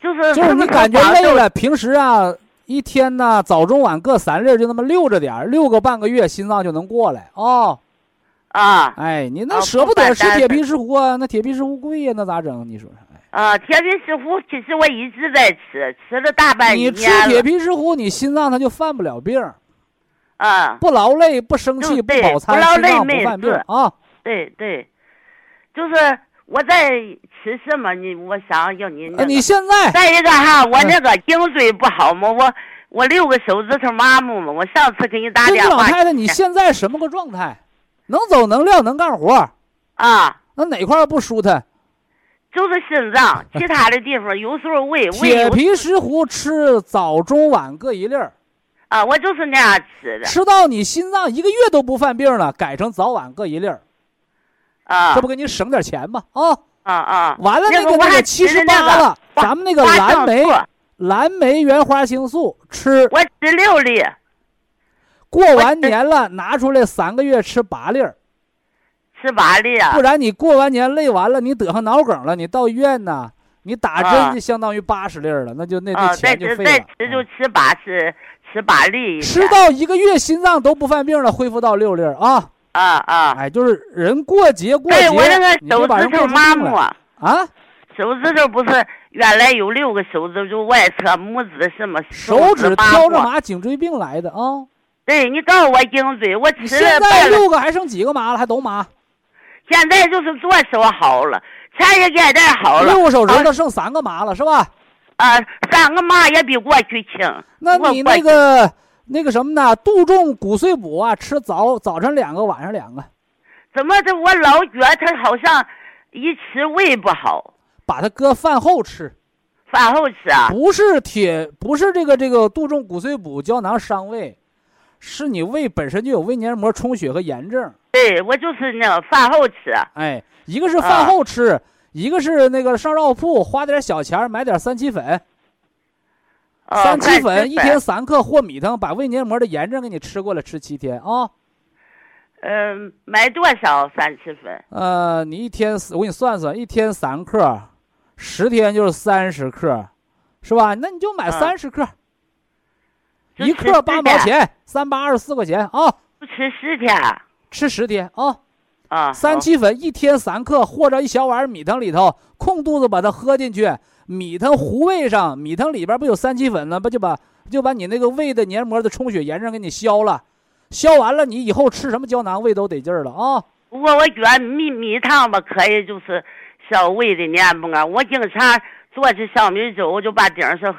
就是就是你感觉累了，平时啊，一天呢早中晚各三粒，就那么溜着点溜个半个月，心脏就能过来啊。啊，哎，你那舍不得吃铁皮石斛啊？那铁皮石斛贵呀，那咋整？你说。啊，铁皮石斛其实我一直在吃，吃了大半年你吃铁皮石斛，你心脏它就犯不了病。啊，不劳累，不生气，不饱餐，心脏不犯病啊。对对，就是我在吃什么？你我想要你。你现在再一个哈，我那个颈椎不好嘛，我我六个手指头麻木嘛。我上次给你打电话。老太太，你现在什么个状态？能走能撂能干活 啊？那哪块不舒坦？就是心脏，其他的地方有时候胃 胃。铁皮石斛吃早中晚各一粒儿。啊，我就是那样吃的。吃到你心脏一个月都不犯病了，改成早晚各一粒儿。啊，这不给你省点钱吗？啊啊啊！完了那个那个七十八了，咱们那个蓝莓蓝莓原花青素吃。我吃六粒。过完年了，拿出来三个月吃八粒儿。吃八粒啊！不然你过完年累完了，你得上脑梗了，你到医院呢，你打针就相当于八十粒了，那就那那钱就废了。再吃就吃八十，吃八粒。吃到一个月心脏都不犯病了，恢复到六粒啊啊啊！哎，就是人过节过节，我那个手指头麻木啊，手指头不是原来有六个手指，就外侧拇指什么手指挑着麻，颈椎病来的啊。对你告诉我颈椎，我吃现在六个还剩几个麻了？还都麻？现在就是左手好了，前一点点好了。六个手指头剩三个麻了，是吧？啊，三个麻也比过去轻。那你那个那个什么呢？杜仲骨碎补啊，吃早早晨两个，晚上两个。怎么这我老觉他好像一吃胃不好，把它搁饭后吃。饭后吃啊？不是铁，不是这个这个杜仲骨碎补胶囊伤胃，是你胃本身就有胃黏膜充血和炎症。对我就是那个饭后吃，哎，一个是饭后吃，一个是那个上药铺花点小钱买点三七粉，三七粉一天三克和米汤，把胃黏膜的炎症给你吃过来，吃七天啊。嗯，买多少三七粉？呃，你一天我给你算算，一天三克，十天就是三十克，是吧？那你就买三十克，一克八毛钱，三八二十四块钱啊。不吃十天。吃十天啊，啊，三七粉一天三克，或者一小碗米汤里头，空肚子把它喝进去，米汤糊胃上，米汤里边不有三七粉呢，不就把就把你那个胃的黏膜的充血炎症给你消了，消完了，你以后吃什么胶囊胃都得劲儿了啊。不过我觉得米米汤吧可以，就是消胃的黏膜，我经常做起小米粥，就把顶上。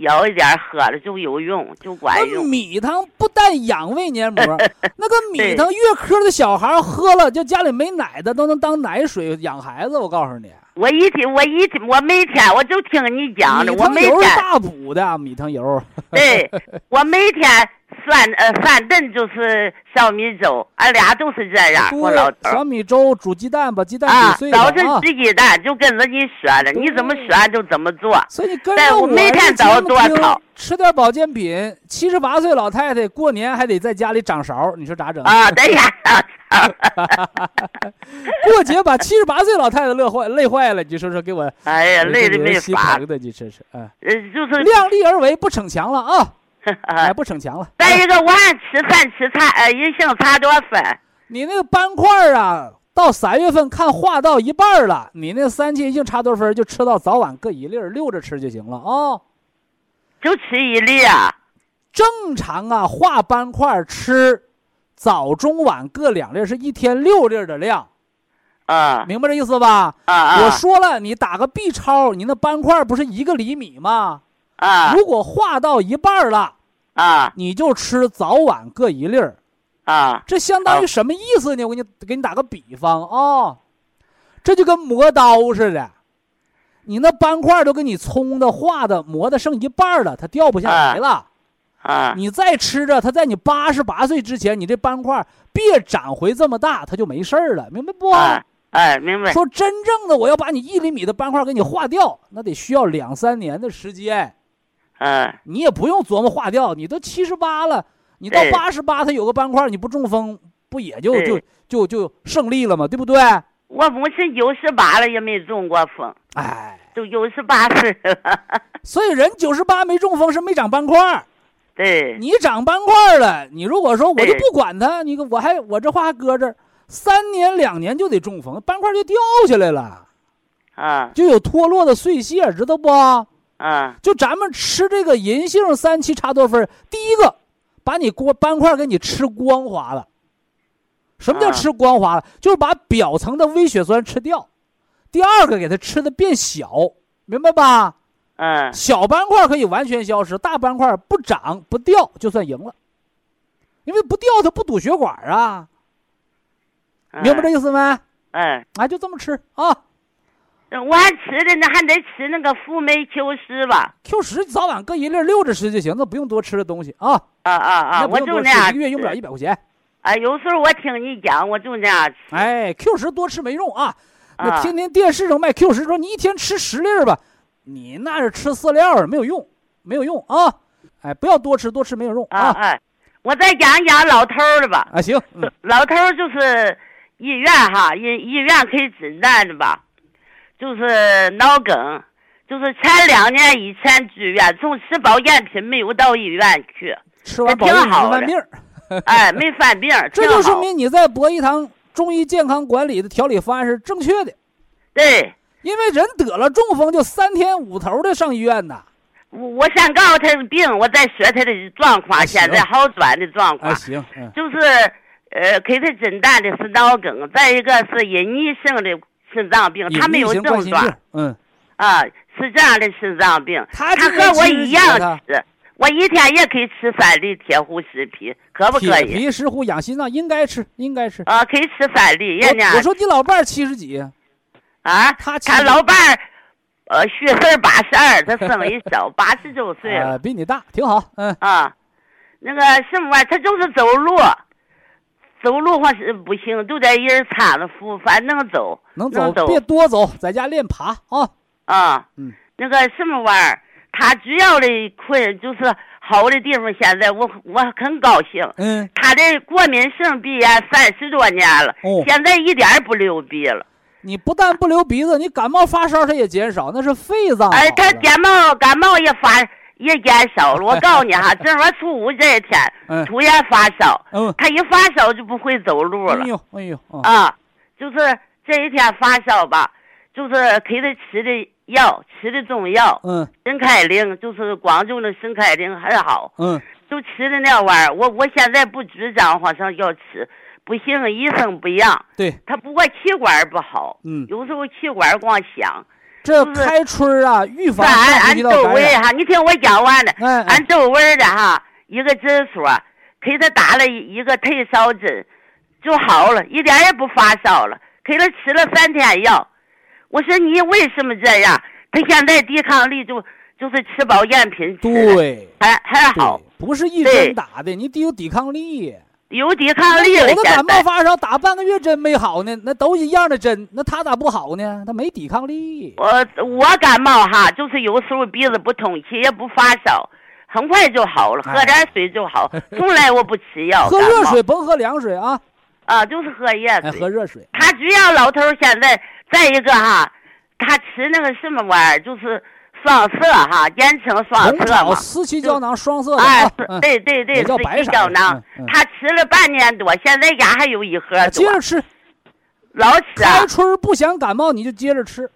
舀一点喝了就有用，就管用。米汤不但养胃黏膜，那个米汤月科的小孩喝了，就家里没奶的都能当奶水养孩子。我告诉你，我一天我一天我每天我就听你讲的，我每天大补的米汤油。对，我每天。酸呃饭顿就是小米粥，俺俩都是这样。我老头小米粥煮鸡蛋，把鸡蛋煮碎了啊。早晨吃鸡蛋就跟着你说的，你怎么说就怎么做。所以你跟着我每天早多操。吃点保健品。七十八岁老太太过年还得在家里掌勺，你说咋整？啊，对呀。过节把七十八岁老太太乐坏累坏了，你说说给我。哎呀，累的没法。的你这是哎。呃，就是量力而为，不逞强了啊。哎，不逞强了。再一个，我还吃饭吃茶，呃，银杏茶多粉。你那个斑块啊，到三月份看化到一半了，你那三七银杏茶多酚就吃到早晚各一粒，溜着吃就行了啊。就吃一粒啊？正常啊，化斑块吃早中晚各两粒，是一天六粒的量。啊，明白这意思吧？啊啊！我说了，你打个 B 超，你那斑块不是一个厘米吗？啊！如果化到一半了。啊，你就吃早晚各一粒儿，啊，这相当于什么意思呢？我给你给你打个比方啊，这就跟磨刀似的，你那斑块都给你冲的、化的、磨的剩一半了，它掉不下来了，啊，你再吃着，它在你八十八岁之前，你这斑块别长回这么大，它就没事儿了，明白不？哎，明白。说真正的我要把你一厘米的斑块给你化掉，那得需要两三年的时间。嗯，你也不用琢磨化掉，你都七十八了，你到八十八，它有个斑块，你不中风，不也就就就就胜利了吗？对不对？我母亲九十八了，也没中过风，哎，都九十八岁了。所以人九十八没中风是没长斑块对，你长斑块了，你如果说我就不管它，你我还我这话还搁这儿，三年两年就得中风，斑块就掉下来了。啊就有脱落的碎屑，知道不？啊就咱们吃这个银杏三七茶多酚，第一个把你锅斑块给你吃光滑了。什么叫啊吃光滑了？就是把表层的微血栓吃掉。第二个给它吃的变小，明白吧？嗯小斑块可以完全消失，大斑块不长不掉就算赢了，因为不掉它不堵血管啊，明白这意思没？哎，啊，就这么吃啊。我还吃的呢，还得吃那个辅酶 Q 十吧。Q 十早晚各一粒儿溜着吃就行，那不用多吃的东西啊。啊啊啊！我就那样一个月用不了吃一百块钱。啊，有时候我听你讲，我就那样吃。哎，Q 十多吃没用啊。那啊天天电视上卖 Q 十，说你一天吃十粒儿吧，你那是吃饲料没有用，没有用啊。哎，不要多吃，多吃没有用啊。啊哎，我再讲讲老头儿的吧。啊，行，嗯老头儿就是医院哈，医医院可以诊断的吧，就是脑梗，就是前两年以前住院，从吃保健品没有到医院去，吃完保健品没犯病。儿，哎，没犯病，这就说明你在博医堂中医健康管理的调理方案是正确的。对。因为人得了中风就三天五头的上医院呐。我我先告诉他的病，我再说他的状况，现在好转的状况。啊，，行，嗯，就是呃，给他诊断的是脑梗，再一个是隐匿性的心脏病，他没有症状，嗯，啊，是这样的心脏病。他他和我一样吃，我一天也可以吃三粒铁虎石皮，可不可以？铁皮石斛养心脏应该吃，应该吃。啊，可以吃三粒，人家我我说你老伴儿七十几，啊，他他老伴儿，呃，虚岁八十二，他生一小，八十周岁 了。呃，比你大，挺好，嗯，啊，那个什么玩意儿，他就是走路，走路还是不行，都得人搀着扶，反正能走，能走别多走，在家练爬啊。啊。嗯。那个什么玩意儿，他主要的困就是好的地方，现在我我很高兴。嗯，他的过敏性鼻炎三十多年了，哦现在一点儿不流鼻了。你不但不流鼻子，你感冒发烧它也减少，那是肺脏哎，他感冒感冒也发也减少了。我告诉你哈，正月初五这一天嗯突然发烧，嗯，他一发烧就不会走路了哎。呦哎呦啊，啊，就是这一天发烧吧，就是给他吃的药，吃的中药，嗯肾开灵，就是广州的肾开灵很好，嗯，就吃的那玩意儿。我我现在不主张好像要吃，不行，医生不让，对，他不过气管不好，嗯，有时候气管光响。这开春儿啊，预防咱上呼俺吸道感染。周围哈，你听我讲完了，哎哎俺周围的哈一个诊所给他打了一一个退烧针，就好了，一点也不发烧了。给他吃了三天药，我说你为什么这样？他现在抵抗力就就是吃保健品吃对还还好，，不是一对针打的，你得有抵抗力。有抵抗力了。有的感冒发烧打半个月针没好呢，那都一样的针，那他咋不好呢？他没抵抗力。我我感冒哈，就是有时候鼻子不通气，也不发烧，很快就好了，哎喝点水就好。从来我不吃药，喝热水甭喝凉水啊，啊，就是喝热哎，水。喝热水。他主要老头现在再一个哈，他吃那个什么玩意儿，就是双色哈，简称双色嘛。四七胶囊双色的哎对对对，也叫白色胶囊。他吃了半年多，现在家还有一盒多，接着吃。老吃啊开，春儿不想感冒，你就接着吃，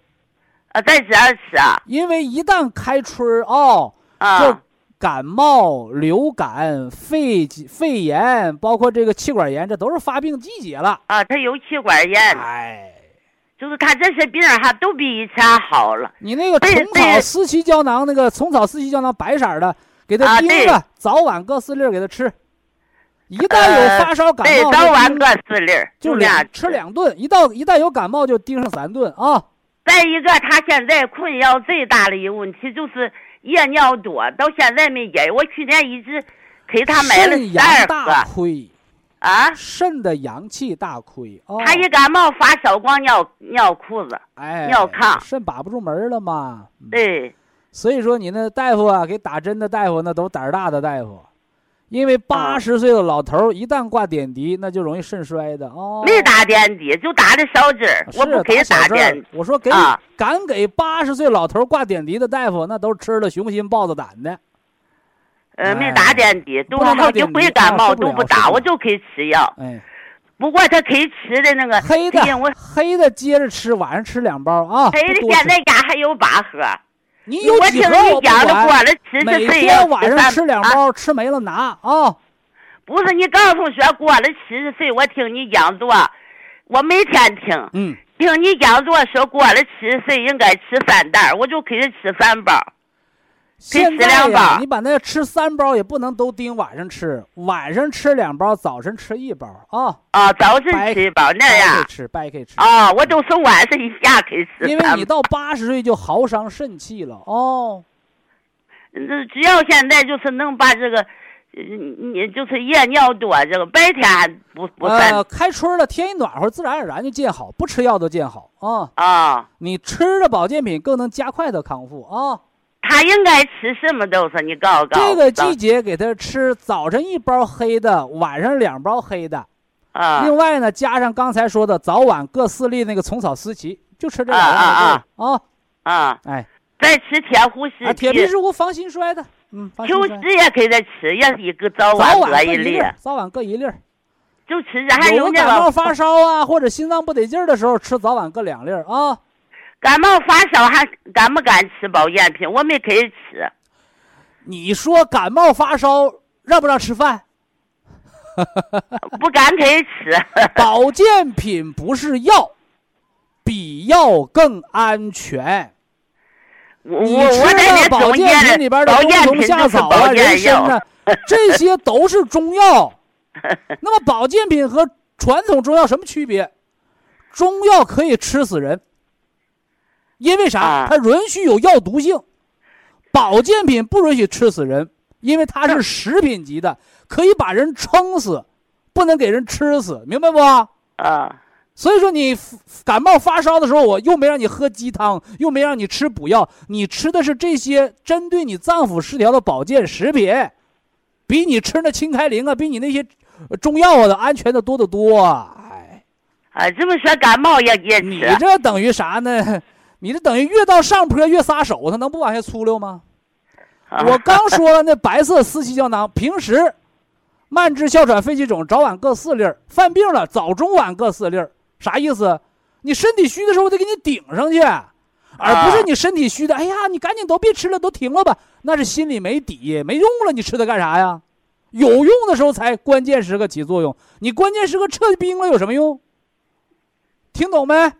啊，在这儿吃啊，因为一旦开春儿哦，就啊，感冒、流感、肺肺炎，包括这个气管炎，这都是发病季节了。啊，他有气管炎，哎，就是他这些病儿哈都比以前好了。你那个虫草四七胶囊，那个虫草四七胶囊白色儿的，给他啊对叮着，早晚各四粒给他吃。一旦有呃发烧感，冒，叮早晚各四粒，就两吃两顿，一到一旦有感冒就盯上三顿啊。再一个，他现在困扰最大的一个问题就是夜尿多，到现在没解。我去年一直给他买了肾十二阳大盒亏，啊。肾的阳气大亏哦。他一感冒发小，光尿尿裤子。哎尿炕肾把不住门了嘛。嗯对，所以说你那大夫啊，给打针的大夫那都胆儿大的大夫，因为八十岁的老头儿一旦挂点滴，那就容易肾衰的哦。没打点滴，就打的小针儿，不给打针儿点滴。我说给、啊敢给八十岁老头挂点滴的大夫，那都是吃了雄心豹子胆的。呃，没哎打点滴，都不能打好几回感冒都不打，我就可以吃药。哎，不不过他可以吃的那个黑的我黑的接着吃，晚上吃两包啊。黑的现在家还有八盒。你有我听几盒我讲的，过管，了七十每岁晚上吃两啊包，吃没了拿啊。不是你告诉说过了七十岁，我听你讲座，我每天听，嗯，听你讲座说过了七十岁应该吃三袋，我就可以吃三包。现在呀，你把那吃三包也不能都盯晚上吃，晚上吃两包，早晨吃一包啊。啊，早晨吃一包那白可以样。吃，白可以吃。啊，我都是晚上一下可以吃因为你到八十岁就耗伤肾气了哦。那只要现在就是能把这个，呃你就是夜尿多，这个白天还不不算呃，开春了，天一暖和，自然而然就见好，不吃药都见好啊。啊。你吃了保健品更能加快的康复啊。他应该吃什么都是你告诉告诉这个季节给他吃早晨一包黑的，晚上两包黑的。啊另外呢，加上刚才说的早晚各四粒那个虫草思琪，就吃这两样啊啊啊。啊，哎，再吃铁护石啊，铁皮石斛防心衰的，嗯，防心秋衰。实也给他吃，也是一个早早晚晚各各一粒，早晚各一粒。就吃这还有感冒发烧啊，或者心脏不得劲儿的时候，吃早晚各两粒儿啊。感冒发烧还敢不敢吃保健品？我们可以吃，你说感冒发烧让不让吃饭？不敢可以吃。保健品不是药，比药更安全。我你吃的保健品里边的冬虫夏草啊、人参呢，这些都是中药。那么保健品和传统中药什么区别？中药可以吃死人，因为啥？啊它允许有药毒性。保健品不允许吃死人，因为它是食品级的，可以把人撑死，不能给人吃死，明白不？啊所以说你感冒发烧的时候，我又没让你喝鸡汤，又没让你吃补药，你吃的是这些针对你脏腑失调的保健食品，比你吃那清开灵啊，比你那些呃中药啊的安全的多得多。哎，啊，这么说感冒也也你吃这等于啥呢？你这等于越到上坡越撒手，它能不往下粗溜吗？啊我刚说了，那白色四气胶囊，平时慢支、哮喘、肺气肿早晚各四粒儿，犯病了早中晚各四粒儿，啥意思？你身体虚的时候，我得给你顶上去，而不是你身体虚的，哎呀，你赶紧都别吃了，都停了吧，那是心里没底，没用了，你吃它干啥呀？有用的时候才关键时刻起作用，你关键时刻撤兵了有什么用？听懂没？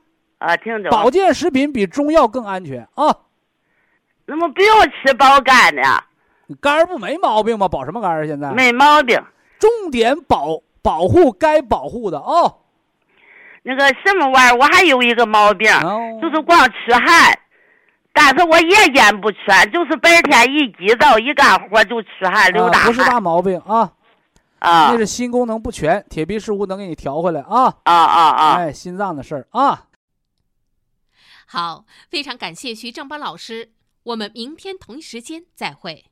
啊，听着，保健食品比中药更安全啊！那么不用吃保肝的，你肝儿不没毛病吗？保什么肝儿？现在没毛病。重点保保护该保护的哦。那个什么玩意儿，我还有一个毛病，哦就是光出汗，但是我夜间不出，就是白天一急躁一干活就出汗流大啊，不是大毛病啊，啊那是心功能不全，铁皮石斛能给你调回来啊。啊啊啊！哎，心脏的事儿啊。好，非常感谢徐正邦老师，我们明天同一时间再会。